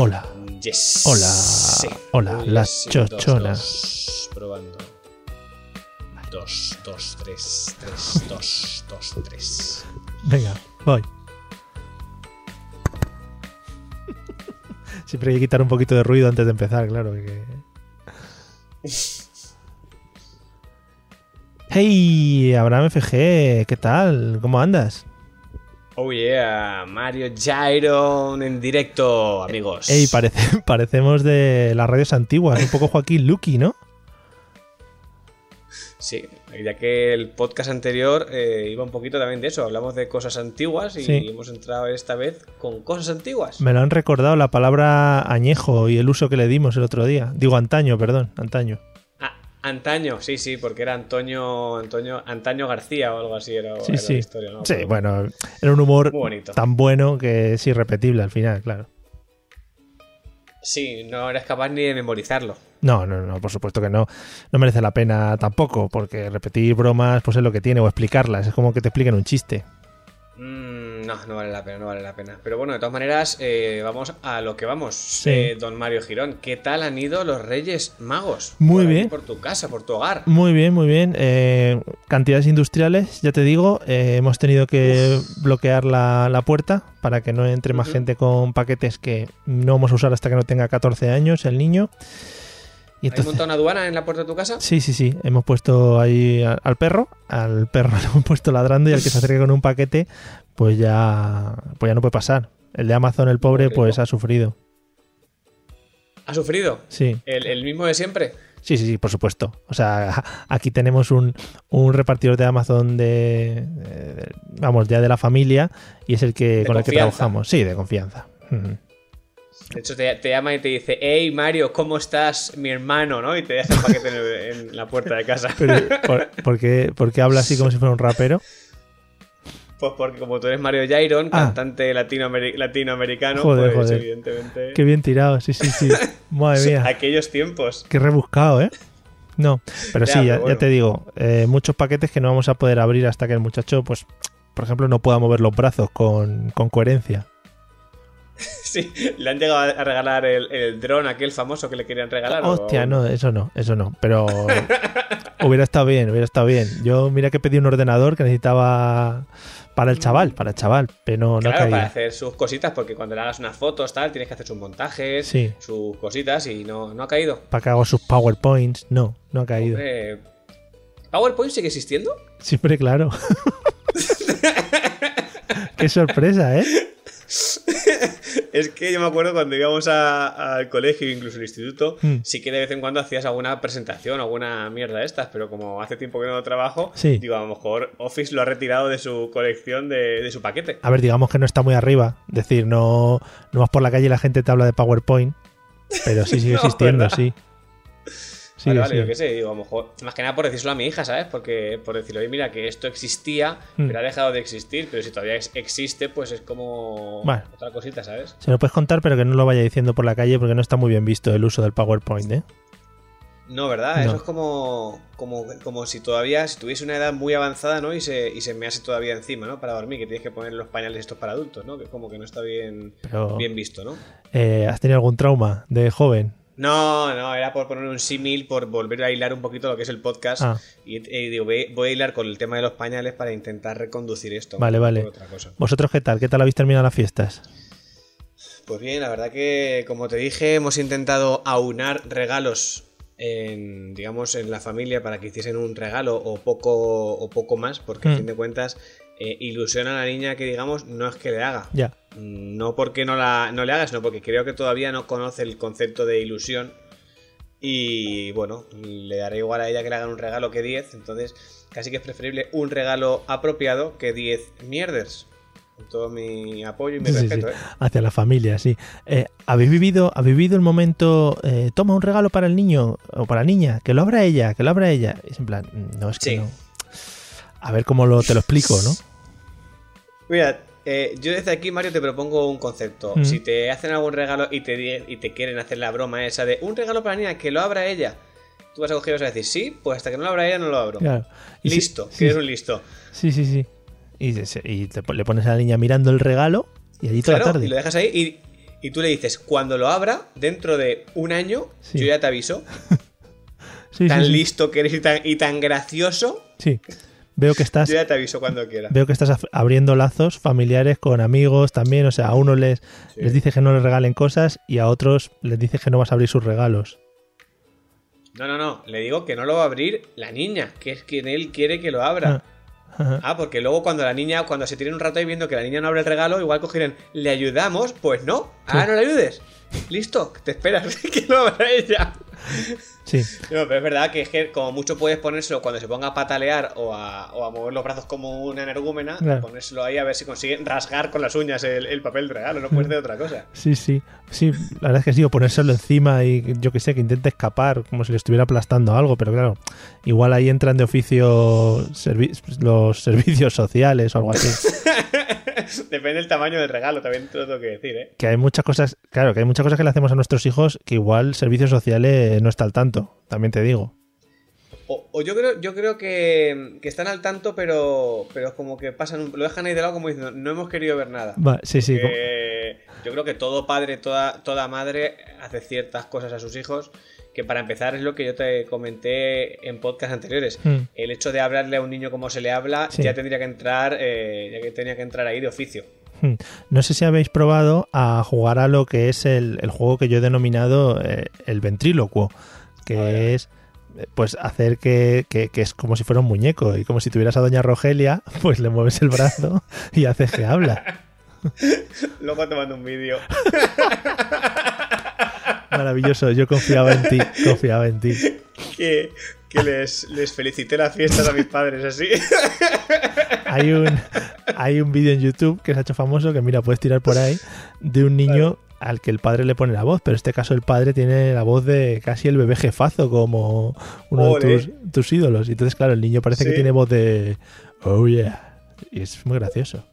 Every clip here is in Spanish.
Hola. Yes. Hola. Sí. Hola, Uy, la sí, chochona. dos, dos. Probando. Dos, dos, tres, tres, dos, dos, tres. Venga, voy. Siempre hay que quitar un poquito de ruido antes de empezar, claro. que- Hey, Abraham FG, ¿qué tal? ¿Cómo andas? Oh yeah, Mario Gyron en directo, amigos. Parece- parecemos de las radios antiguas, un poco Joaquín Luqui, ¿no? Sí, ya que el podcast anterior eh, iba un poquito también de eso. Hablamos de cosas antiguas y Sí. hemos entrado esta vez con cosas antiguas. Me lo han recordado la palabra añejo y el uso que le dimos el otro día. Digo antaño, perdón, antaño. Antaño, sí, sí, porque era Antonio, Antonio, Antaño García o algo así era, Sí, era sí. la historia. ¿no? Sí, Pero- bueno, era un humor tan bueno que es irrepetible al final, claro. Sí, no eres capaz ni de memorizarlo. No, no, no, por supuesto que no. No merece la pena tampoco, porque repetir bromas pues es lo que tiene, o explicarlas, es como que te expliquen un chiste. Mm, no, no vale la pena, no vale la pena. Pero bueno, de todas maneras, eh, vamos a lo que vamos. Sí. Eh, don Mario Girón, ¿qué tal han ido los Reyes Magos? Muy Por ahí, bien. Por tu casa, por tu hogar. Muy bien, muy bien. Eh, cantidades industriales, ya te digo, eh, hemos tenido que bloquear la, la puerta para que no entre más gente con paquetes que no vamos a usar hasta que no tenga 14 años el niño. Y ¿Has entonces, montado una aduana en la puerta de tu casa? Sí, sí, sí. Hemos puesto ahí al perro, al perro le hemos puesto ladrando y al que se acerque con un paquete, pues ya, pues ya no puede pasar. El de Amazon, el pobre, pues ha sufrido. ¿Ha sufrido? Sí, ¿El, el mismo de siempre? sí, sí, sí, por supuesto. O sea, aquí tenemos un, un repartidor de Amazon de, de- vamos, ya de la familia y es el que De con el que trabajamos. Sí, de confianza. De hecho, te, te llama y te dice, hey Mario, ¿cómo estás, mi hermano? ¿no? Y te deja el paquete en, el- en la puerta de casa. Pero, ¿por, por qué, por qué habla así como si fuera un rapero? Pues porque como tú eres Mario Jairon, Ah. cantante latinoameri- latinoamericano, Joder, pues joder. evidentemente... Qué bien tirado, sí, sí, sí. Madre mía. Aquellos tiempos. Qué rebuscado, ¿eh? No, pero Ya, sí, ya, te digo, eh, muchos paquetes que no vamos a poder abrir hasta que el muchacho, pues, por ejemplo, no pueda mover los brazos con, con coherencia. Sí, le han llegado a regalar el, el dron aquel famoso que le querían regalar. o- Hostia, no, eso no, eso no. Pero hubiera estado bien, hubiera estado bien. Yo mira que pedí un ordenador que necesitaba para el chaval, para el chaval, pero no, no Claro, caía. para hacer sus cositas, porque cuando le hagas unas fotos, tal, tienes que hacer sus montajes, Sí. sus cositas, y no, no ha caído. Para que haga sus PowerPoints, no, no ha caído. Hombre, ¿PowerPoint sigue existiendo? Siempre claro. Qué sorpresa, ¿eh? Es que yo me acuerdo cuando íbamos a- al colegio, incluso al instituto, Mm. sí que de vez en cuando hacías alguna presentación, alguna mierda de estas, pero como hace tiempo que no trabajo, Sí. digo, a lo mejor Office lo ha retirado de su colección de, de su paquete. A ver, digamos que no está muy arriba. Es decir, no, no vas por la calle y la gente te habla de PowerPoint. Pero sí sigue No, existiendo, ¿verdad? sí. Sí, vale, vale, sí. yo qué sé, digo, a lo mejor, más que nada por decírselo a mi hija, ¿sabes? Porque por decirle, oye, mira, que esto existía, Mm. pero ha dejado de existir, pero si todavía ex- existe, pues es como Bueno. otra cosita, ¿sabes? Se lo puedes contar, pero que no lo vaya diciendo por la calle porque no está muy bien visto el uso del PowerPoint, ¿eh? No, ¿verdad? No. Eso es como, como, como si todavía, si tuviese una edad muy avanzada, ¿no? Y se, y se me hace todavía encima, ¿no? Para dormir, que tienes que poner los pañales estos para adultos, ¿no? Que como que no está bien, Pero, bien visto, ¿no? eh, ¿has tenido algún trauma de joven? No, no, era por poner un símil, por volver a hilar un poquito lo que es el podcast. Ah. Y, y digo, voy, voy a hilar con el tema de los pañales para intentar reconducir esto. Vale, vale. otra cosa. ¿Vosotros qué tal? ¿Qué tal habéis terminado las fiestas? Pues bien, la verdad que, como te dije, hemos intentado aunar regalos en, digamos, en la familia para que hiciesen un regalo o poco, o poco más, porque a Mm. fin de cuentas eh, ilusiona a la niña que, digamos, no es que le haga. Ya. No porque no, la, no le haga, sino porque creo que todavía no conoce el concepto de ilusión. Y bueno, le dará igual a ella que le hagan un regalo que 10. Entonces, casi que es preferible un regalo apropiado que 10 mierders. Con todo mi apoyo y mi sí, respeto, sí. ¿eh? Hacia la familia, sí. Eh, ¿habéis, vivido, ¿Habéis vivido el momento, eh, toma un regalo para el niño o para la niña, que lo abra ella, que lo abra ella? Es en plan, no, es que Sí. no. A ver cómo lo, te lo explico, ¿no? Mira, eh, yo desde aquí, Mario, te propongo un concepto. Mm. Si te hacen algún regalo y te, y te quieren hacer la broma esa de un regalo para la niña, que lo abra ella, tú vas a coger y vas a decir, sí, pues hasta que no lo abra ella no lo abro. Claro. Y si- Listo, sí, eres un listo. Sí, sí, sí. Y, y te- le pones a la niña mirando el regalo y allí toda Claro, la tarde. y lo dejas ahí y, y tú le dices, cuando lo abra, dentro de un año, Sí. yo ya te aviso. Sí, tan sí. listo que eres y tan, y tan gracioso, Sí. Veo que estás yo ya te aviso cuando quiera. Veo que estás abriendo lazos familiares con amigos también. O sea, a unos les, Sí. les dices que no les regalen cosas y a otros les dices que no vas a abrir sus regalos. No, no, no, le digo que no lo va a abrir la niña, que es quien él quiere que lo abra. Ajá. Ah, porque luego cuando la niña, cuando se tienen un rato ahí viendo que la niña no abre el regalo, igual cogerán, ¿le ayudamos? Pues no. Ah, no le ayudes. Listo, te esperas que lo abra ella. Sí, No, pero es verdad que, es que como mucho puedes ponérselo cuando se ponga a patalear o a, o a mover los brazos como una energúmena, Claro. ponérselo ahí a ver si consigue rasgar con las uñas el, el papel de regalo, no puedes hacer otra cosa. sí, sí. Sí, la verdad es que sí, o ponérselo encima y yo que sé, que intente escapar como si le estuviera aplastando algo, pero claro, igual ahí entran de oficio servi- los servicios sociales o algo así. Depende del tamaño del regalo, también te lo tengo que decir, ¿eh? Que hay muchas cosas, claro, que hay muchas cosas que le hacemos a nuestros hijos que igual servicios sociales no está al tanto, también te digo. O, o yo creo, yo creo que, que están al tanto, pero, pero como que pasan, lo dejan ahí de lado como diciendo, no hemos querido ver nada. Va, sí, sí. como- yo creo que todo padre, toda, toda madre hace ciertas cosas a sus hijos que para empezar es lo que yo te comenté en podcast anteriores. Mm. El hecho de hablarle a un niño como se le habla Sí. ya tendría que entrar, eh, ya que tenía que entrar ahí de oficio. Hmm. No sé si habéis probado a jugar a lo que es el, el juego que yo he denominado eh, el ventrílocuo, que es eh, pues hacer que, que- que es como si fuera un muñeco y como si tuvieras a Doña Rogelia, pues le mueves el brazo y haces que habla. Luego te mando un vídeo. Maravilloso, yo confiaba en ti, confiaba en ti. que, que les, les felicité las fiestas a mis padres así. Hay un, hay un vídeo en YouTube que se ha hecho famoso que mira, puedes tirar por ahí de un niño al que el padre le pone la voz, pero en este caso el padre tiene la voz de casi el bebé jefazo como uno Ole. de tus, tus ídolos. Y entonces, claro, el niño parece que tiene voz de oh yeah. Y es muy gracioso.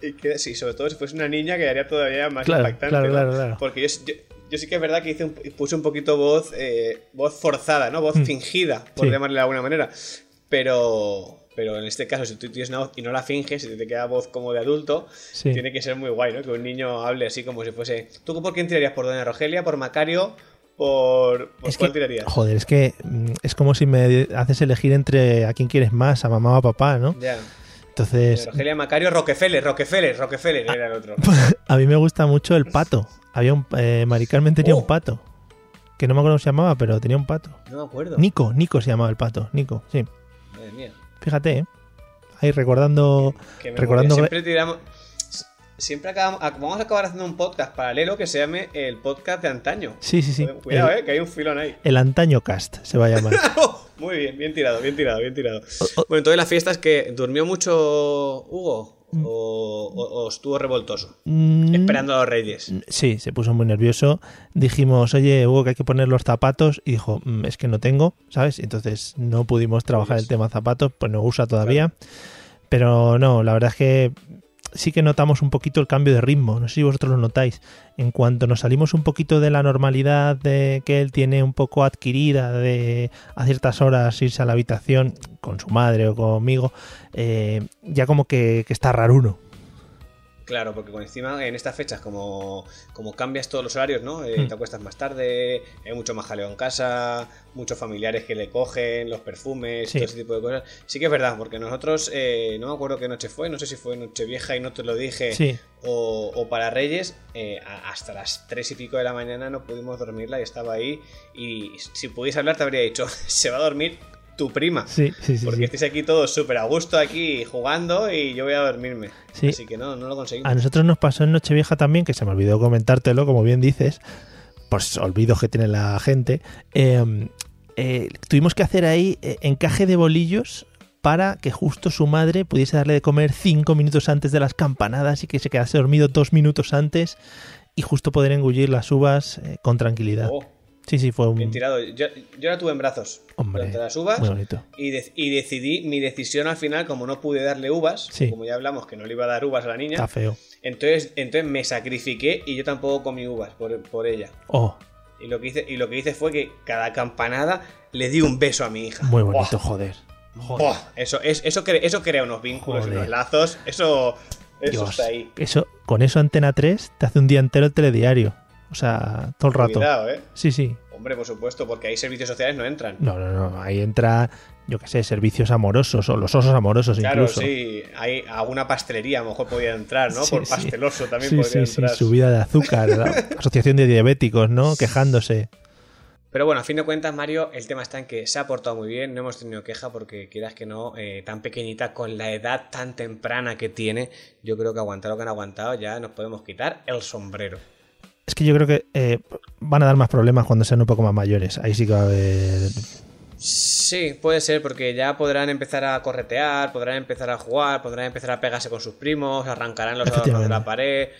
Y que sí, sobre todo si fuese una niña quedaría todavía más Claro, impactante. claro, ¿no? claro, claro. Porque yo, yo, yo sí que es verdad que hice un- puse un poquito voz, eh, voz forzada, ¿no? Voz Mm. fingida, por Sí. llamarle de alguna manera. Pero, pero en este caso, si tú tienes una voz y no la finges, si te queda voz como de adulto, Sí. tiene que ser muy guay, ¿no? Que un niño hable así como si fuese. ¿Tú por quién tirarías? ¿Por Doña Rogelia? ¿Por Macario? ¿Por, por Es cuál que, tirarías? joder, es que mm, es como si me haces elegir entre a quién quieres más, a mamá o a papá, ¿no? Ya. Entonces, Rogelia, Macario, Rockefeller, Rockefeller, Rockefeller era el otro. a mí me gusta mucho el pato. Había un, eh, Mari Carmen tenía Oh. un pato. Que no me acuerdo cómo se llamaba, pero tenía un pato. No me acuerdo. Nico, Nico se llamaba el pato. Nico, sí. Madre mía. Fíjate, ¿eh? Ahí recordando. Que me Recordando siempre tiramos siempre acabamos vamos a acabar haciendo un podcast paralelo que se llame el podcast de antaño Sí, sí, sí. cuidado el, eh que hay un filón ahí el antaño cast se va a llamar. Oh, muy bien bien tirado bien tirado bien tirado bueno entonces las fiestas que durmió mucho Hugo. O, o- o estuvo revoltoso Mm, esperando a los reyes Sí, se puso muy nervioso. Dijimos, oye, Hugo, que hay que poner los zapatos. Y dijo, "Mm, es que no tengo, ¿sabes? Entonces no pudimos trabajar el tema zapatos, pues no usa todavía. Pero no, la verdad es que sí que notamos un poquito el cambio de ritmo. No sé si vosotros lo notáis. En cuanto nos salimos un poquito de la normalidad de que él tiene un poco adquirida de a ciertas horas irse a la habitación con su madre o conmigo, eh, ya como que, que está raro uno. Claro, porque encima en estas fechas, como, como cambias todos los horarios, ¿no? Eh, Hmm. Te acuestas más tarde, hay mucho más jaleo en casa, muchos familiares que le cogen, los perfumes, Sí. todo ese tipo de cosas. Sí que es verdad, porque nosotros, eh, no me acuerdo qué noche fue, no sé si fue noche vieja y no te lo dije, Sí. o, o para Reyes, eh, hasta las tres y pico de la mañana no pudimos dormirla y estaba ahí. Y si pudiese hablar, te habría dicho, se va a dormir tu prima. Sí, sí, sí. Porque sí. estáis aquí todos súper a gusto aquí jugando y yo voy a dormirme. Sí. Así que no, no lo conseguimos. A nosotros nos pasó en Nochevieja también, que se me olvidó comentártelo, como bien dices, pues olvidos que tiene la gente. eh, eh, tuvimos que hacer ahí eh, encaje de bolillos para que justo su madre pudiese darle de comer cinco minutos antes de las campanadas y que se quedase dormido dos minutos antes y justo poder engullir las uvas eh, con tranquilidad. Oh, Sí, sí, fue un... bien tirado. Yo, yo la tuve en brazos Hombre, durante las uvas muy bonito. y, de- y decidí mi decisión al final, como no pude darle uvas, Sí. como ya hablamos que no le iba a dar uvas a la niña, Está feo. entonces, entonces me sacrifiqué y yo tampoco comí uvas por, por ella. Oh, Y lo, que hice, y lo que hice fue que cada campanada le di un beso a mi hija. muy bonito, joder. Joder. eso, es, eso, cre- eso crea unos vínculos Joder. unos lazos. Eso, eso Dios, está ahí. Eso, con eso Antena 3 te hace un día entero el telediario. O sea, todo el rato. Cuidado, ¿eh? Sí, sí. Hombre, por supuesto, porque ahí servicios sociales no entran. No, no, no. Ahí entra, yo qué sé, servicios amorosos o los osos amorosos Claro, incluso. sí, hay alguna pastelería a lo mejor podría entrar, ¿no? Sí, Por sí. pasteloso también Sí, podría sí, sí, entrar. subida de azúcar, la asociación de diabéticos, ¿no? Quejándose. Pero bueno, a fin de cuentas, Mario, el tema está en que se ha portado muy bien, no hemos tenido queja porque quieras que no, eh, tan pequeñita, con la edad tan temprana que tiene, yo creo que aguantar lo que han aguantado ya nos podemos quitar el sombrero. Que yo creo que eh, van a dar más problemas cuando sean un poco más mayores. Ahí sí que va a haber. Sí, puede ser, porque ya podrán empezar a corretear, podrán empezar a jugar, podrán empezar a pegarse con sus primos, arrancarán los adornos de la pared.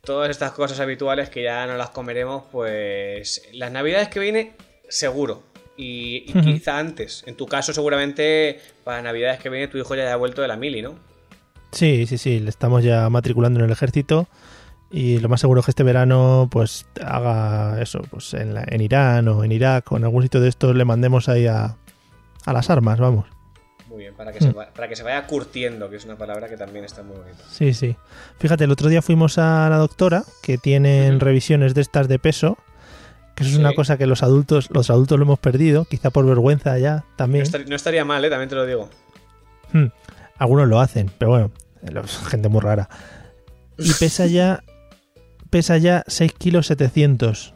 Todas estas cosas habituales que ya no las comeremos, pues las navidades que viene, seguro. Y, quizá antes. En tu caso, seguramente para navidades que viene tu hijo ya haya vuelto de la mili, ¿no? Sí, sí, sí. Le estamos ya matriculando en el ejército. Y lo más seguro es que este verano, pues, haga eso, pues en, la- en Irán o en Irak o en algún sitio de estos le mandemos ahí a, a las armas, vamos. Muy bien, para que, se, va- para que se vaya curtiendo, que es una palabra que también está muy bonita. Sí, sí. Fíjate, el otro día fuimos a la doctora, que tienen revisiones de estas de peso, que eso es una cosa que los adultos, los adultos lo hemos perdido, quizá por vergüenza ya No, también. estar- no estaría mal, ¿eh? También te lo digo. Hmm. Algunos lo hacen, pero bueno, gente muy rara. Y pesa ya, pesa ya 6 kilos 700.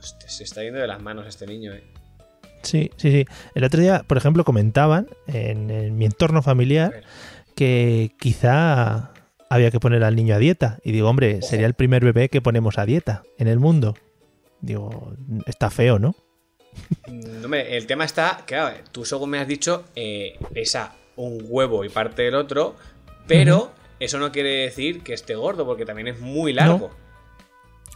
Hostia, se está yendo de las manos este niño, ¿eh? Sí, sí, sí. El otro día, por ejemplo, comentaban en, en mi entorno familiar que quizá había que poner al niño a dieta. Y digo, hombre, sería el primer bebé que ponemos a dieta en el mundo. Digo, está feo, ¿no? Mm, Hombre, el tema está, claro, tú según me has dicho, eh, pesa un huevo y parte del otro, pero eso no quiere decir que esté gordo, porque también es muy largo.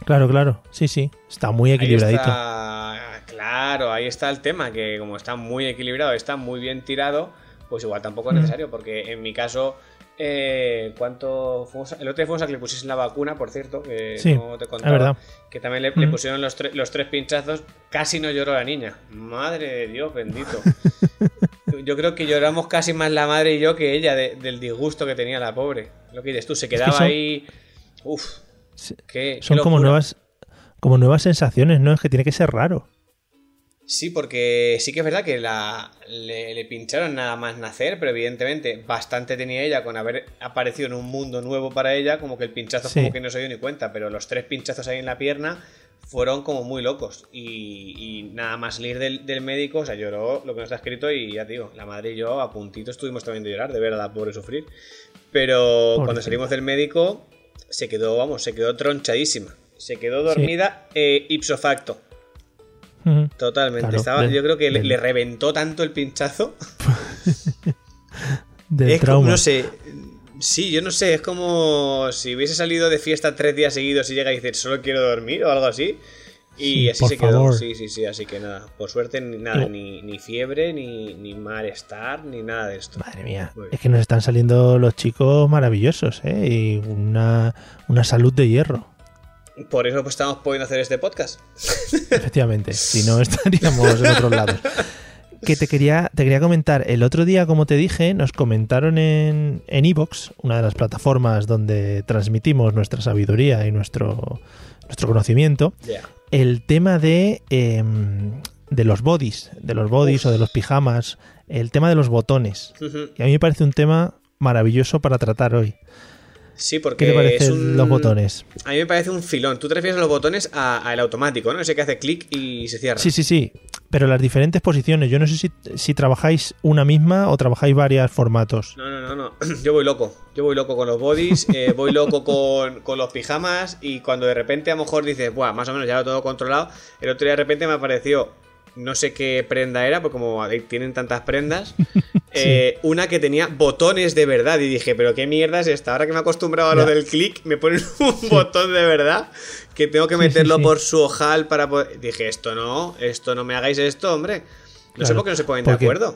Claro, claro. Sí, sí. Está muy Ahí equilibradito. está- claro, ahí está el tema, que como está muy equilibrado, está muy bien tirado, pues igual tampoco es necesario, porque en mi caso, eh, ¿cuánto fuimos? El otro día fuimos a que le pusiesen la vacuna, por cierto, que Sí, no te es contaba, verdad. que también le, le pusieron los, tre- los tres pinchazos, casi no lloró la niña. Madre de Dios, bendito. Yo creo que lloramos casi más la madre y yo que ella de- del disgusto que tenía la pobre. Lo que dices tú, se que quedaba son- ahí. Uf, Qué Son como nuevas, como nuevas sensaciones, ¿no? Es que tiene que ser raro. Sí, porque sí que es verdad que la, le, le pincharon nada más nacer, pero evidentemente bastante tenía ella con haber aparecido en un mundo nuevo para ella, como que el pinchazo Sí. como que no se dio ni cuenta, pero los tres pinchazos ahí en la pierna fueron como muy locos. Y, y nada más salir del, del médico, o sea, lloró lo que nos está escrito y ya te digo, la madre y yo a puntito estuvimos también de llorar, de ver a la pobre sufrir. Pero cuando salimos del médico, se quedó, vamos, se quedó tronchadísima. Se quedó dormida eh, ipso facto. Totalmente. Claro, Estaba, del- yo creo que le, del- le reventó tanto el pinchazo. Del es como, trauma. no sé. Sí, yo no sé. Es como si hubiese salido de fiesta tres días seguidos y llega y dice solo quiero dormir o algo así. Y Sí, así por se quedó. Sí, sí, sí. Así que nada. Por suerte, ni nada. No. Ni, ni fiebre, ni, ni malestar, ni nada de esto. Madre mía, es que nos están saliendo los chicos maravillosos, ¿eh? Y una, una salud de hierro. Por eso pues, estamos pudiendo hacer este podcast. Efectivamente, si no estaríamos en otros lados. que te quería, te quería comentar. El otro día, como te dije, nos comentaron en en Evox, una de las plataformas donde transmitimos nuestra sabiduría y nuestro, nuestro conocimiento, el tema de, em, de los bodies, de los bodies o de los pijamas, el tema de los botones. Ujú. Y a mí me parece un tema maravilloso para tratar hoy. Sí, porque ¿Qué te parecen un- los botones? A mí me parece un filón. Tú te refieres a los botones a- al automático, ¿no? Ese que hace clic y se cierra. Sí, sí, sí. Pero las diferentes posiciones, yo no sé si, si trabajáis una misma o trabajáis varios formatos. No, no, no, no. Yo voy loco. Yo voy loco con los bodies, eh, voy loco con, con los pijamas y cuando de repente a lo mejor dices, Buah, más o menos ya lo tengo controlado, el otro día de repente me apareció, no sé qué prenda era, porque como tienen tantas prendas, eh, una que tenía botones de verdad y dije, pero qué mierda es esta, ahora que me he acostumbrado a lo del clic, me ponen un botón de verdad que tengo que meterlo sí. por su ojal para poder... Dije, esto no, esto no me hagáis esto, hombre. No sé por qué no se ponen de acuerdo.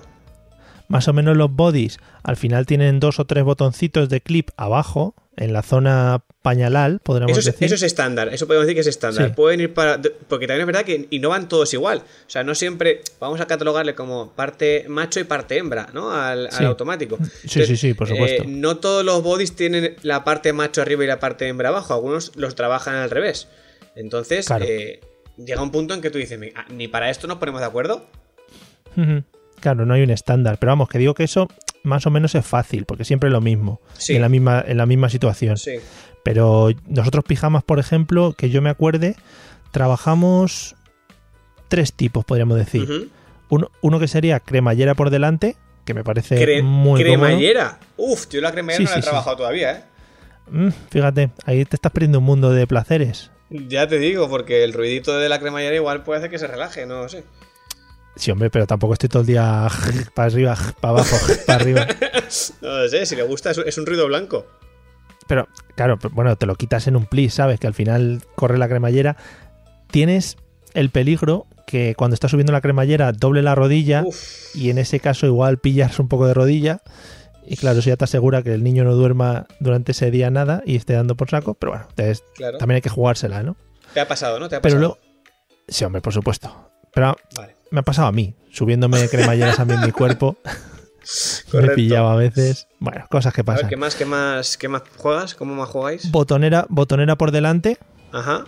Más o menos los bodies al final tienen dos o tres botoncitos de clip abajo, en la zona pañalal, podríamos Eso es, decir. eso es estándar, eso podemos decir que es estándar. Sí. Pueden ir para. Porque también es verdad que y no van todos igual. O sea, no siempre. Vamos a catalogarle como parte macho y parte hembra, ¿no? Al, automático. Sí, sí, sí, por supuesto. eh, no todos los bodies tienen la parte macho arriba y la parte hembra abajo. Algunos los trabajan al revés. Entonces, Claro. eh, llega un punto en que tú dices, "Ah, ni para esto nos ponemos de acuerdo. Claro, no hay un estándar. Pero vamos, que digo que eso más o menos es fácil, porque siempre es lo mismo. Sí. en la misma, en la misma situación. Sí. Pero nosotros pijamas, por ejemplo, que yo me acuerde, trabajamos tres tipos, podríamos decir. Uno, uno que sería cremallera por delante, que me parece Cre- muy cómodo. cremallera. Uf, yo la cremallera Sí, no la he sí. trabajado todavía, ¿eh? Mm, fíjate, ahí te estás perdiendo un mundo de placeres. Ya te digo, porque el ruidito de la cremallera igual puede hacer que se relaje, no lo sé. Sí, hombre, pero tampoco estoy todo el día para arriba, para abajo, para arriba. No lo sé, si le gusta es un ruido blanco. Pero, claro, pero, bueno, te lo quitas en un plis, ¿sabes? Que al final corre la cremallera. Tienes el peligro que cuando estás subiendo la cremallera doble la rodilla Uf, y en ese caso igual pillas un poco de rodilla. Y claro, eso ya te asegura que el niño no duerma durante ese día nada y esté dando por saco. Pero bueno, te- claro. también hay que jugársela, ¿no? Te ha pasado, ¿no? Te ha Pero pasado. luego... Sí, hombre, por supuesto. Pero Vale. me ha pasado a mí, subiéndome cremalleras a mí en mi cuerpo. me pillaba a veces. Bueno, cosas que A ver, pasan. ¿qué más, qué más, qué más juegas? ¿Cómo más jugáis? Botonera, botonera por delante. Ajá.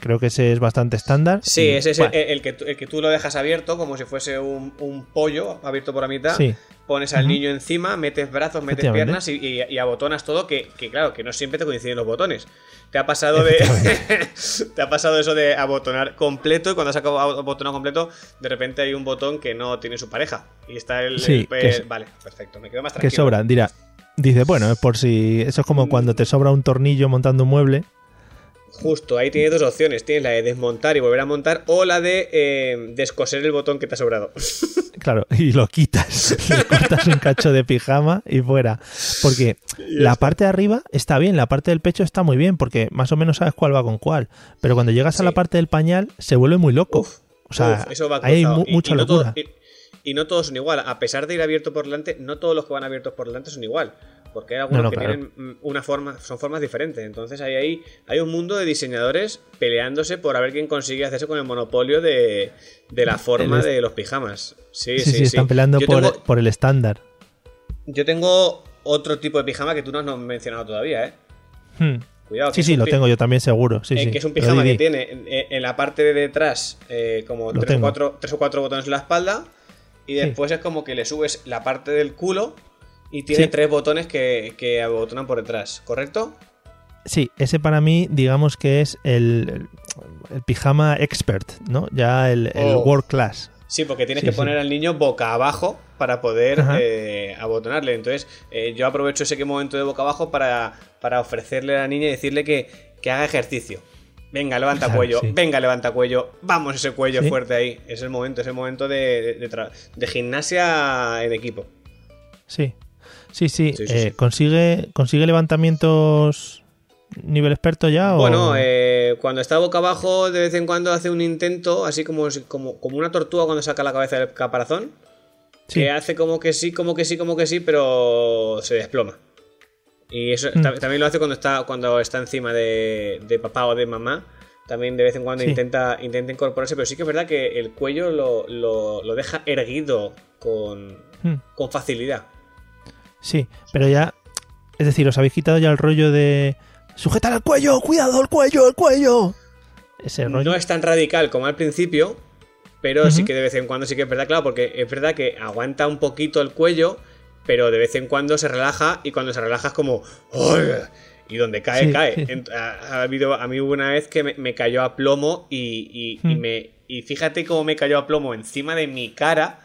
Creo que ese es bastante estándar. Sí, Y, ese es bueno, el, el que, el que tú lo dejas abierto, como si fuese un, un pollo abierto por la mitad. Sí. Pones al niño encima, metes brazos, metes piernas y, y- y abotonas todo, que, que claro, que no siempre te coinciden los botones. Te ha pasado de. te ha pasado eso de abotonar completo y cuando has acabado abotonado completo, de repente hay un botón que no tiene su pareja. Y está el. Sí, el- que es- vale, perfecto. Me quedo más que tranquilo. sobran. Dirá, dice, bueno, es por si. Eso es como Mm. cuando te sobra un tornillo montando un mueble. Justo, ahí tienes dos opciones. Tienes la de desmontar y volver a montar o la de eh, descoser el botón que te ha sobrado. Claro, y lo quitas. Le cortas un cacho de pijama y fuera. Porque la parte de arriba está bien, la parte del pecho está muy bien, porque más o menos sabes cuál va con cuál. Pero cuando llegas a la parte del pañal, se vuelve muy loco. Uf, o sea, uf, eso va ahí hay cruzado. mu- Y- mucha y no todo- locura. y, y no todos son igual. A pesar de ir abierto por delante, no todos los que van abiertos por delante son igual. Porque hay algunos No, no, que claro. tienen mm, una forma, son formas diferentes. Entonces hay ahí hay un mundo de diseñadores peleándose por a ver quién consigue hacerse con el monopolio de, de la forma El de los pijamas. Sí, sí, sí, sí, sí. están peleando por, tengo- por el estándar. Yo tengo otro tipo de pijama que tú no has mencionado todavía, ¿eh? Hmm. Cuidado. Sí, sí, lo tengo yo también seguro. Sí, eh, sí. que es un pijama que tiene en, en la parte de detrás eh, como tres o, cuatro, tres o cuatro botones en la espalda y después es como que le subes la parte del culo y tiene Sí. tres botones que, que abotonan por detrás, ¿correcto? Sí, ese para mí, digamos que es el, el, el pijama expert, ¿no? Ya el, el Oh. world class. Sí, porque tienes Sí, que sí. poner al niño boca abajo para poder eh, abotonarle. Entonces, eh, yo aprovecho ese momento de boca abajo para, para ofrecerle a la niña y decirle que, que haga ejercicio. Venga, levanta cuello, sí. venga, levanta cuello, vamos ese cuello fuerte ahí. Es el momento, es el momento de, de- de de gimnasia en equipo. Sí, sí, sí. Sí, sí, eh, sí. ¿Consigue, ¿Consigue levantamientos nivel experto ya? o- Bueno, eh, cuando está boca abajo, de vez en cuando hace un intento, así como, como, como una tortuga cuando saca la cabeza del caparazón, que hace como que sí, como que sí, como que sí, pero se desploma. Y eso Mm. ta- también lo hace cuando está, cuando está encima de, de papá o de mamá. También de vez en cuando Sí. intenta, intenta incorporarse, pero sí que es verdad que el cuello lo, lo- lo deja erguido con, Hmm. con facilidad. Sí, pero ya. Es decir, os habéis quitado ya el rollo de. ¡Sujetar el cuello! ¡Cuidado, el cuello, el cuello! Ese rollo. No es tan radical como al principio, pero sí que de vez en cuando sí que es verdad, claro, porque es verdad que aguanta un poquito el cuello, pero de vez en cuando se relaja y cuando se relaja es como... "Ay", Y donde cae, Sí, cae. sí. Ha, ha habido, a mí hubo una vez que me, me cayó a plomo y, y- y Hmm. me, y fíjate cómo me cayó a plomo encima de mi cara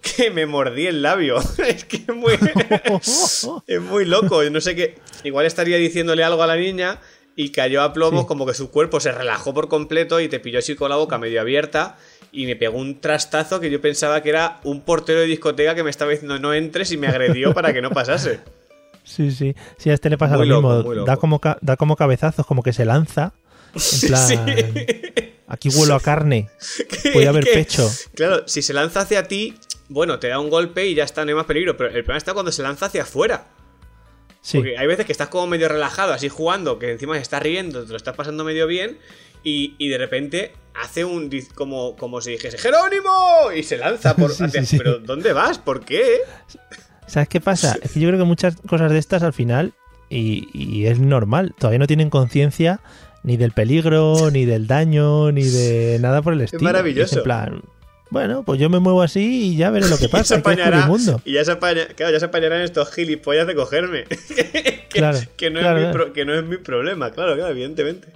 que me mordí el labio. es que es muy, es muy loco. Yo no sé qué. Igual estaría diciéndole algo a la niña y cayó a plomo, Sí. como que su cuerpo se relajó por completo y te pilló así con la boca medio abierta y me pegó un trastazo que yo pensaba que era un portero de discoteca que me estaba diciendo no entres y me agredió para que no pasase. Sí, sí. Sí, a este le pasa Muy lo loco, mismo. Da, como da como cabezazos, como que se lanza. En plan. Sí. Aquí huelo a carne. Puede haber Que- pecho. Claro, si se lanza hacia ti, bueno, te da un golpe y ya está, no hay más peligro. Pero el problema está cuando se lanza hacia afuera. Sí. Porque hay veces que estás como medio relajado, así jugando, que encima se está riendo, te lo estás pasando medio bien, y, y de repente hace un. como, como si dijese ¡Jerónimo! Y se lanza por. Sí, hacia- sí. Pero ¿dónde vas? ¿Por qué? ¿Sabes qué pasa? Es que yo creo que muchas cosas de estas al final, y, y es normal, todavía no tienen conciencia ni del peligro, ni del daño, ni de nada por el estilo. maravilloso. Es en plan, bueno, pues yo me muevo así y ya veré lo que pasa. que el apañará. mundo. Y ya se, apaña- claro, ya se apañarán estos gilipollas de cogerme. que, Claro, que no claro, es mi claro. pro- que no es mi problema, claro, claro, evidentemente.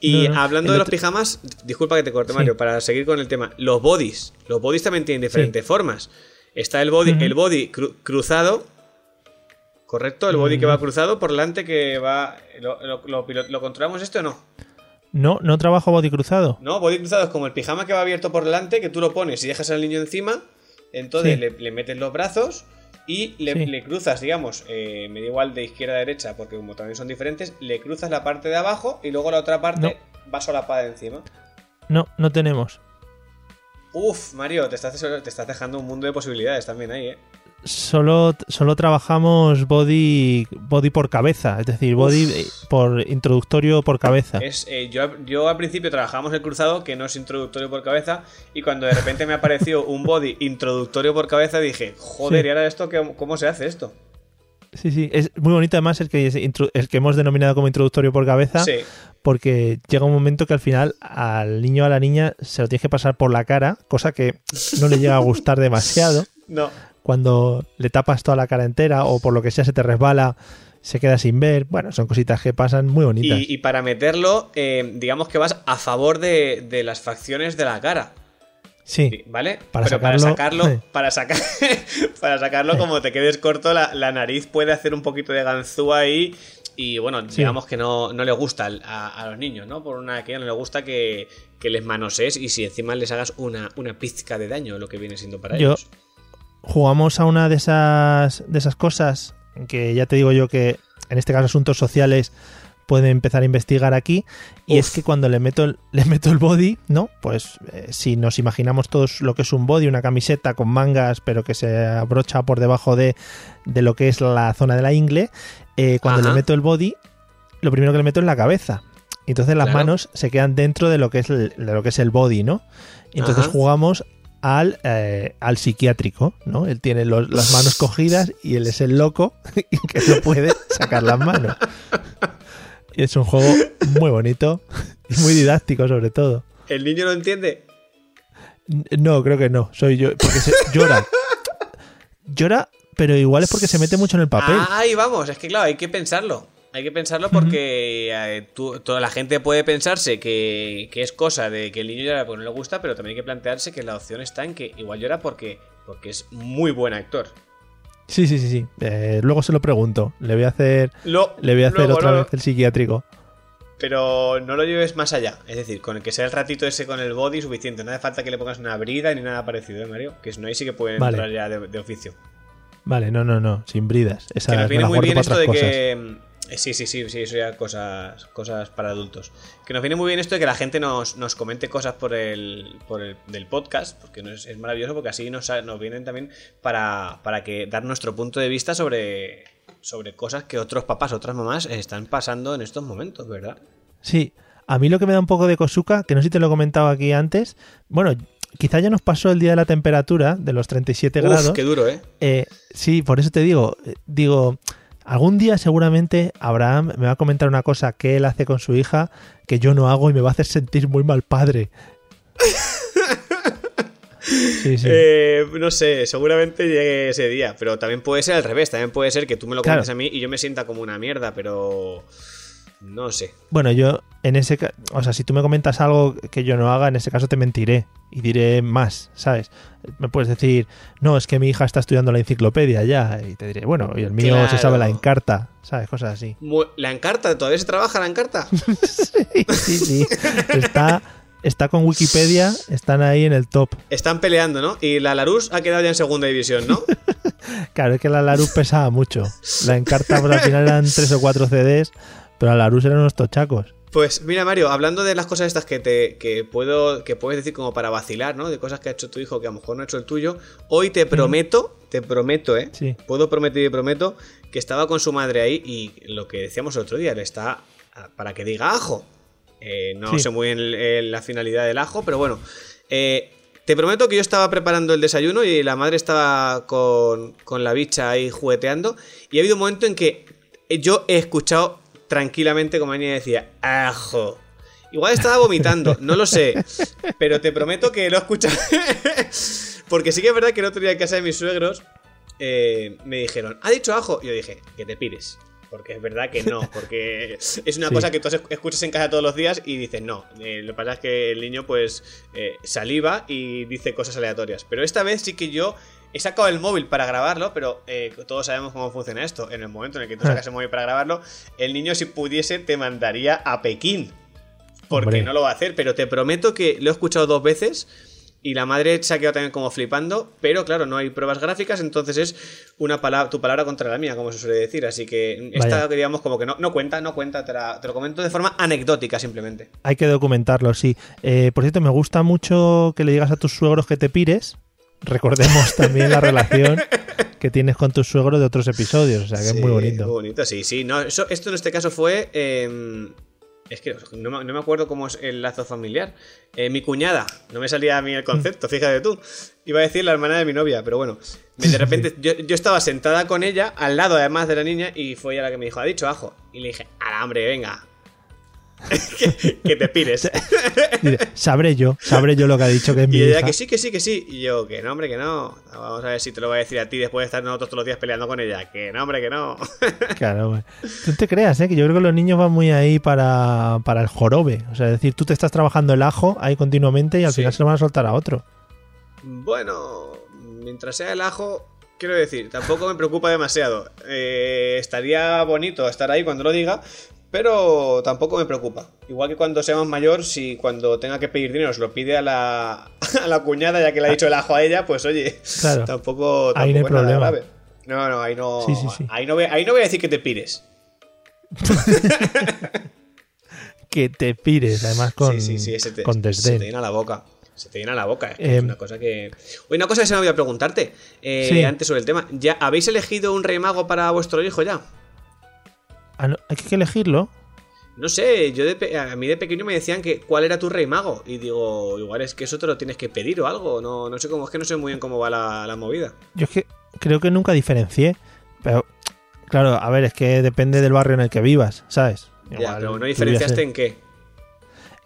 Y No, no, hablando de los pijamas, disculpa que te corte, Sí. Mario, para seguir con el tema. Los bodies. Los bodies también tienen diferentes formas. Está el body, el body cru- cruzado. ¿Correcto? El body que va cruzado por delante que va. ¿Lo, lo- lo pilo- lo controlamos esto o no? No, no trabajo body cruzado. No, body cruzado es como el pijama que va abierto por delante, que tú lo pones y dejas al niño encima, entonces Sí. le, le metes los brazos y le, Sí. le cruzas, digamos, eh, me da igual de izquierda a derecha, porque como también son diferentes, le cruzas la parte de abajo y luego la otra parte va solapada encima. No, no tenemos. Uf, Mario, te estás, te estás dejando un mundo de posibilidades también ahí, ¿eh? Solo, solo trabajamos body, body por cabeza, es decir, body por introductorio por cabeza. Es, eh, yo, yo al principio trabajábamos el cruzado, que no es introductorio por cabeza, y cuando de repente me apareció un body introductorio por cabeza, dije, joder, Sí. ¿y ahora esto qué- cómo se hace esto? Sí, sí, es muy bonito además el que, el que hemos denominado como introductorio por cabeza, Sí. porque llega un momento que al final al niño o a la niña se lo tienes que pasar por la cara, cosa que no le llega a gustar demasiado. No, Cuando le tapas toda la cara entera o por lo que sea se te resbala, se queda sin ver. Bueno, son cositas que pasan muy bonitas. Y, y para meterlo, eh, digamos que vas a favor de, de las facciones de la cara, sí, ¿vale? Para Pero para sacarlo, sacarlo, sí. para sacar, para sacarlo, como te quedes corto, la, la nariz puede hacer un poquito de ganzúa ahí. Y bueno, Sí. digamos que no, no le gusta a, a los niños, ¿no? Por una que no le gusta que, que les manosees y si encima les hagas una, una pizca de daño, lo que viene siendo para Yo- ellos. Jugamos a una de esas, de esas cosas que ya te digo yo que en este caso asuntos sociales pueden empezar a investigar aquí y Uf. es que cuando le meto el, le meto el body, ¿no? Pues eh, si nos imaginamos todos lo que es un body, una camiseta con mangas pero que se abrocha por debajo de, de lo que es la zona de la ingle, eh, cuando Ajá. le meto el body, lo primero que le meto es la cabeza. Entonces las Claro. manos se quedan dentro de lo que es el, de lo que es el body, ¿no? Entonces Ajá. jugamos al, eh, al psiquiátrico, ¿no? Él tiene los- las manos cogidas y él es el loco que no puede sacar las manos. Y es un juego muy bonito y muy didáctico sobre todo. ¿El niño lo entiende? No, creo que no, soy yo, porque se, llora. Llora, pero igual es porque se mete mucho en el papel. Ah, ahí vamos, es que claro, hay que pensarlo. Hay que pensarlo porque eh, tú- toda la gente puede pensarse que, que es cosa de que el niño llora porque no le gusta, pero también hay que plantearse que la opción está en que igual llora porque, porque es muy buen actor. Sí, sí, sí, sí. Eh, luego se lo pregunto. Le voy a hacer, Lo- le voy a hacer luego, otra vez el psiquiátrico. Pero no lo lleves más allá. Es decir, con el que sea el ratito ese con el body suficiente. No hace falta que le pongas una brida ni nada parecido, ¿eh, Mario? Que no ahí sí que pueden Vale. entrar ya de, de oficio. Vale, no, no, no, sin bridas. Esa Que nos me viene muy bien esto de cosas. que. Eh, Sí, sí, sí, sí, eso ya cosas, cosas para adultos. Que nos viene muy bien esto de que la gente nos, nos comente cosas por el, por el del podcast, porque es, es maravilloso, porque así nos, nos vienen también para, para que dar nuestro punto de vista sobre, sobre cosas que otros papás, otras mamás están pasando en estos momentos, ¿verdad? Sí, A mí lo que me da un poco de cosuca, que no sé si te lo he comentado aquí antes, bueno, quizá ya nos pasó el día de la temperatura, de los 37 Uf, grados. qué duro, ¿eh? Eh, sí, por eso te digo, digo, algún día seguramente Abraham me va a comentar una cosa que él hace con su hija que yo no hago y me va a hacer sentir muy mal padre. Sí, sí. Eh, no sé, seguramente llegue ese día, pero también puede ser al revés, también puede ser que tú me lo Claro. comentes a mí y yo me sienta como una mierda, pero no sé. Bueno, yo en ese ca- o sea, si tú me comentas algo que yo no haga, en ese caso te mentiré y diré más, ¿sabes? Me puedes decir, no, es que mi hija está estudiando la enciclopedia ya, y te diré, bueno, y el mío se sabe la encarta, ¿sabes? Cosas así. ¿La encarta? ¿Todavía se trabaja la encarta? sí, sí, sí. Está, está con Wikipedia, están ahí en el top. Están peleando, ¿no? Y la Larus ha quedado ya en segunda división, ¿no? Claro, es que la Larus pesaba mucho. La encarta, pues al final eran tres o cuatro CDs, pero la Larus eran unos tochacos. Pues mira, Mario, hablando de las cosas estas que te que puedo que puedes decir como para vacilar, ¿no? De cosas que ha hecho tu hijo que a lo mejor no ha hecho el tuyo, hoy te prometo, te prometo, ¿eh? Sí. Puedo prometer y prometo que estaba con su madre ahí y lo que decíamos el otro día, le está para que diga ajo. Eh, no Sí. sé muy bien la finalidad del ajo, pero bueno. Eh, te prometo que yo estaba preparando el desayuno y la madre estaba con, con la bicha ahí jugueteando. Y ha habido un momento en que yo he escuchado tranquilamente como la niña decía, ajo. Igual estaba vomitando, no lo sé. Pero te prometo que lo he escuchado. Porque sí que es verdad que el otro día en casa de mis suegros eh, me dijeron, ¿ha dicho ajo? Y yo dije, que te pires. Porque es verdad que no, porque es una Sí. cosa que tú escuchas en casa todos los días y dices no. Eh, lo que pasa es que el niño pues eh, saliva y dice cosas aleatorias. Pero esta vez sí que yo he sacado el móvil para grabarlo, pero eh, todos sabemos cómo funciona esto. En el momento en el que tú sacas el móvil para grabarlo, el niño si pudiese te mandaría a Pekín. Porque Hombre. no lo va a hacer, pero te prometo que lo he escuchado dos veces y la madre se ha quedado también como flipando, pero claro, no hay pruebas gráficas, entonces es una palabra, tu palabra contra la mía, como se suele decir, así que esta Vaya. digamos como que no, no cuenta, no cuenta, te, la- te lo comento de forma anecdótica simplemente. Hay que documentarlo, sí. Eh, por cierto, me gusta mucho que le digas a tus suegros que te pires. Recordemos también la relación que tienes con tus suegros de otros episodios, o sea que es muy bonito. Muy bonito, sí, sí. No, eso, esto en este caso fue. eh, es que no me, no me acuerdo cómo es el lazo familiar. Eh, mi cuñada, no me salía a mí el concepto, fíjate tú. Iba a decir la hermana de mi novia, pero bueno. De repente, yo, yo estaba sentada con ella, al lado además de la niña, y fue ella la que me dijo, ha dicho ajo. Y le dije, al hambre, venga. que, que te pires. Sabré yo, sabré yo lo que ha dicho que es mi Y ella hija. que sí, que sí, que sí. Y yo, que no, hombre, que no. Vamos a ver si te lo voy a decir a ti después de estar nosotros todos los días peleando con ella. Que no, hombre, que no. Claro, güey. Tú te creas, ¿eh? que yo creo que los niños van muy ahí para, para el jorobe. O sea, es decir, tú te estás trabajando el ajo ahí continuamente y al Sí. final se lo van a soltar a otro. Bueno, mientras sea el ajo, quiero decir, tampoco me preocupa demasiado. Eh, estaría bonito estar ahí cuando lo diga, pero tampoco me preocupa. Igual que cuando sea más mayor, si cuando tenga que pedir dinero se lo pide a la, a la cuñada, ya que le ha dicho el ajo a ella, pues oye, Claro. tampoco, tampoco Ahí no hay es nada problema. grave. No, no, ahí no, Sí, sí, sí. Ahí, no voy, ahí no voy a decir que te pires. Que te pires, además con, sí, sí, sí, te- con Se te desdén. llena la boca. Se te llena la boca. Es, que Eh, es una cosa que. Oye, una cosa que se me olvidó preguntarte. eh. Antes sobre el tema. ¿Ya habéis elegido un rey mago para vuestro hijo ya? Ah, hay que elegirlo. No sé, yo de a mí de pequeño me decían que cuál era tu rey mago. Y digo, igual es que eso te lo tienes que pedir o algo. No, no sé cómo, es que no sé muy bien cómo va la, la movida. Yo es que creo que nunca diferencié. Pero, claro, a ver, es que depende del barrio en el que vivas, ¿sabes? ya, Igual pero no diferenciaste en qué.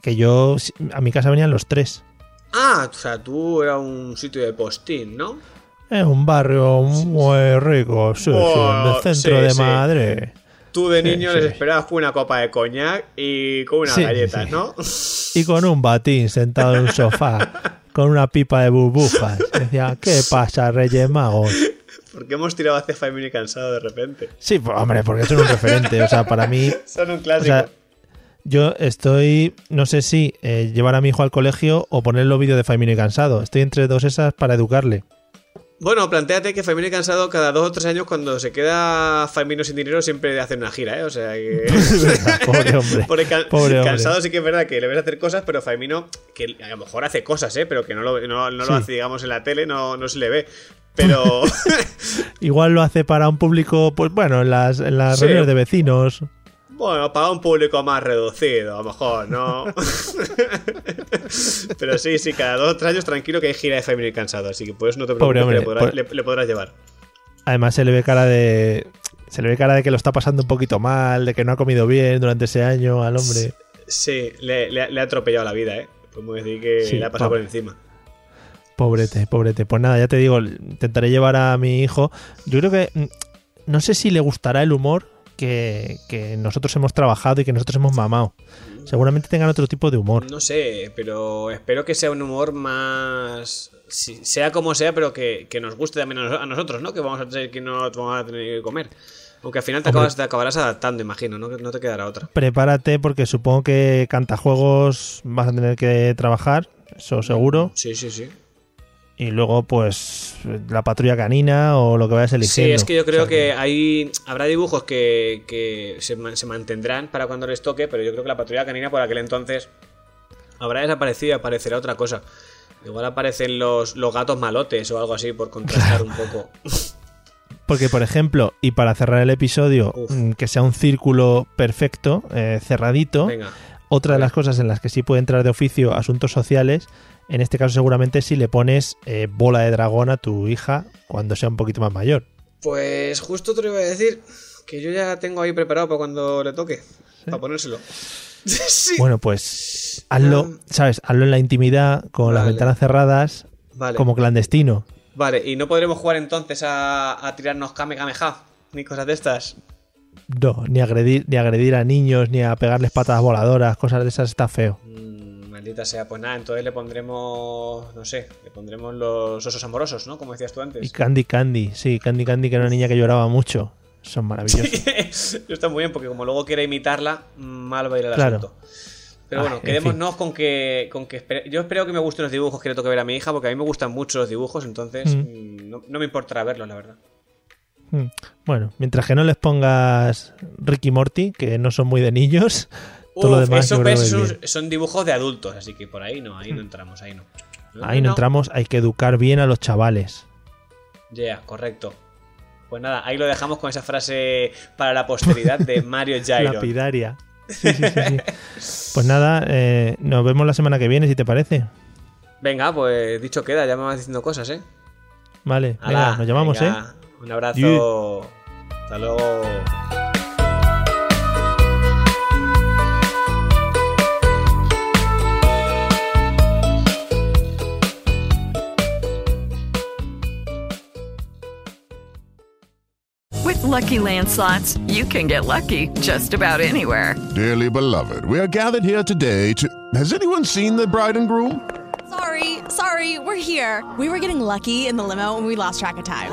Que yo, a mi casa venían los tres. Ah, o sea, tú era un sitio de postín, ¿no? Es un barrio muy rico, sí, sí, en el centro sí, de. Madrid. Tú de Sí, niño sí. les esperabas con una copa de coñac y con unas Sí, galletas, sí. ¿no? Y con un batín sentado en un sofá, con una pipa de burbujas. Decía, ¿qué pasa, Reyes Magos? Porque hemos tirado hacia Family cansado de repente. Sí, pues, hombre, porque son un referente. O sea, para mí, Son un o clásico. sea, yo estoy, no sé si eh, llevar a mi hijo al colegio o poner los vídeos de Family Cansado. Estoy entre dos esas para educarle. Bueno, planteate que Family cansado cada dos o tres años cuando se queda Famino sin dinero siempre hace una gira, ¿eh? O sea que... Pobre hombre. Can- Pobre hombre. cansado sí que es verdad que le ves hacer cosas, pero Famino, que a lo mejor hace cosas, ¿eh? Pero que no lo, no, no Sí. lo hace, digamos, en la tele, no, no se le ve. Pero... Igual lo hace para un público, pues bueno, en las, en las Sí. reuniones de vecinos. Bueno, para un público más reducido, a lo mejor, ¿no? Pero sí, sí, cada dos o tres años tranquilo que hay gira de Family cansado, así que por eso no te Pobre preocupes, hombre, le, podrás, por- le- le podrás llevar. Además se le ve cara de... Se le ve cara de que lo está pasando un poquito mal, de que no ha comido bien durante ese año al hombre. Sí, le, le- le ha atropellado la vida, ¿eh? Podemos decir que Sí, le ha pasado por encima. Pobrete, pobrete. Pues nada, ya te digo, intentaré llevar a mi hijo. Yo creo que... mm, No sé si le gustará el humor que, que nosotros hemos trabajado y que nosotros hemos mamado. Seguramente tengan otro tipo de humor. No sé, pero espero que sea un humor más. sea como sea, pero que, que nos guste también a nos- a nosotros, ¿no? Que vamos a tener que no vamos a tener que comer. Aunque al final te, acabas, te acabarás adaptando, imagino, ¿no? No te quedará otra. Prepárate porque supongo que cantajuegos vas a tener que trabajar, eso seguro. Sí, sí, sí. Y luego, pues, la patrulla canina o lo que vayas Sí, eligiendo. es que yo creo O sea que hay habrá dibujos que, que se, se mantendrán para cuando les toque, pero yo creo que la patrulla canina por aquel entonces habrá desaparecido y aparecerá otra cosa. Igual aparecen los, los gatos malotes o algo así por contrastar un poco. Porque, por ejemplo, y para cerrar el episodio, Uf. mm, que sea un círculo perfecto, eh, cerradito, Venga. Otra de las cosas en las que sí puede entrar de oficio asuntos sociales, en este caso seguramente si le pones eh, bola de dragón a tu hija cuando sea un poquito más mayor. Pues justo te lo iba a decir, que yo ya tengo ahí preparado para cuando le toque, para ponérselo. sí. Bueno, pues hazlo, ¿sabes? Hazlo en la intimidad, con las ventanas cerradas, vale. como clandestino. Vale, y no podremos jugar entonces a, a tirarnos Kame Kameha, ni cosas de estas. No, ni agredir, ni agredir a niños, ni a pegarles patadas voladoras, cosas de esas está feo. Mm, maldita sea, pues nada, entonces le pondremos, no sé, le pondremos los osos amorosos, ¿no? Como decías tú Y antes. Candy Candy, sí, Candy Candy, que era una niña que lloraba mucho. Son maravillosos. Está muy bien, porque como luego quiere imitarla, mal va a ir el Claro. asunto. Pero Ah, bueno, en quedémonos con que, con que espere- yo espero que me gusten los dibujos que le toque ver a mi hija, porque a mí me gustan mucho los dibujos, entonces Mm. mm, no, no me importará verlos, la verdad. Mm. Bueno, mientras que no les pongas Ricky Morty, que no son muy de niños, todo lo Uf, demás eso, son, dibujos de adultos, así que por ahí no, ahí no entramos, ahí no. Ahí no entramos, hay que educar bien a los chavales. Ya, correcto. Pues nada, ahí lo dejamos con esa frase para la posteridad de Mario Gyron. Lapidaria. Sí, sí, sí, sí. Pues nada, eh, nos vemos la semana que viene, si te parece. Venga, pues dicho queda, ya me vas diciendo cosas, ¿eh? Vale, venga, nos llamamos, ¿eh? Venga, Un abrazo. Hasta luego. With Lucky Land slots, you can get lucky just about anywhere. Dearly beloved, we are gathered here today to. Has anyone seen the bride and groom? Sorry, sorry, we're here. We were getting lucky in the limo and we lost track of time.